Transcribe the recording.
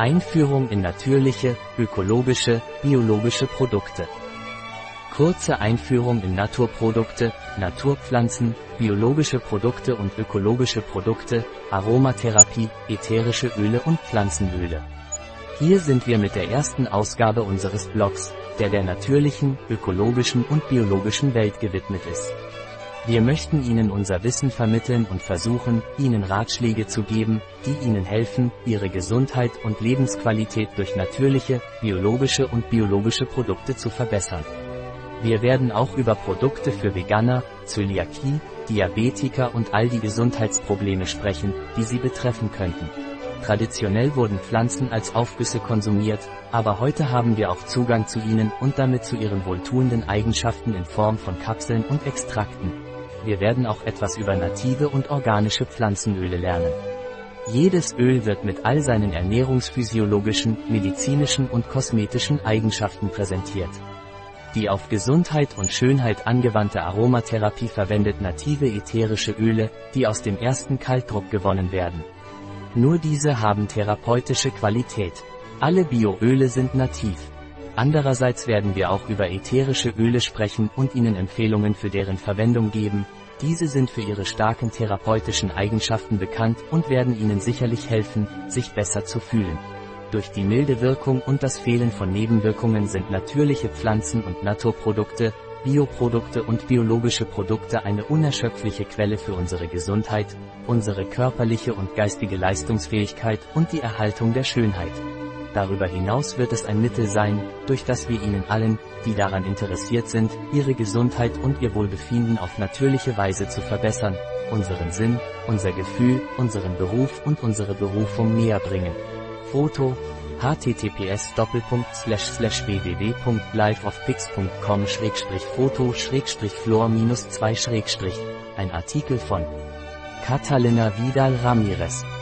Einführung in natürliche, ökologische, biologische Produkte. Kurze Einführung in Naturprodukte, Naturpflanzen, biologische Produkte und ökologische Produkte, Aromatherapie, ätherische Öle und Pflanzenöle. Hier sind wir mit der ersten Ausgabe unseres Blogs, der der natürlichen, ökologischen und biologischen Welt gewidmet ist. Wir möchten Ihnen unser Wissen vermitteln und versuchen, Ihnen Ratschläge zu geben, die Ihnen helfen, Ihre Gesundheit und Lebensqualität durch natürliche, biologische und biologische Produkte zu verbessern. Wir werden auch über Produkte für Veganer, Zöliakie, Diabetiker und all die Gesundheitsprobleme sprechen, die sie betreffen könnten. Traditionell wurden Pflanzen als Aufgüsse konsumiert, aber heute haben wir auch Zugang zu ihnen und damit zu ihren wohltuenden Eigenschaften in Form von Kapseln und Extrakten. Wir werden auch etwas über native und organische Pflanzenöle lernen. Jedes Öl wird mit all seinen ernährungsphysiologischen, medizinischen und kosmetischen Eigenschaften präsentiert. Die auf Gesundheit und Schönheit angewandte Aromatherapie verwendet native ätherische Öle, die aus dem ersten Kaltdruck gewonnen werden. Nur diese haben therapeutische Qualität. Alle Bioöle sind nativ. Andererseits werden wir auch über ätherische Öle sprechen und Ihnen Empfehlungen für deren Verwendung geben. Diese sind für ihre starken therapeutischen Eigenschaften bekannt und werden Ihnen sicherlich helfen, sich besser zu fühlen. Durch die milde Wirkung und das Fehlen von Nebenwirkungen sind natürliche Pflanzen und Naturprodukte, Bioprodukte und biologische Produkte eine unerschöpfliche Quelle für unsere Gesundheit, unsere körperliche und geistige Leistungsfähigkeit und die Erhaltung der Schönheit. Darüber hinaus wird es ein Mittel sein, durch das wir Ihnen allen, die daran interessiert sind, Ihre Gesundheit und Ihr Wohlbefinden auf natürliche Weise zu verbessern, unseren Sinn, unser Gefühl, unseren Beruf und unsere Berufung näher bringen. Foto https www.liveofpix.com foto flor 2 ein Artikel von Catalina Vidal Ramirez,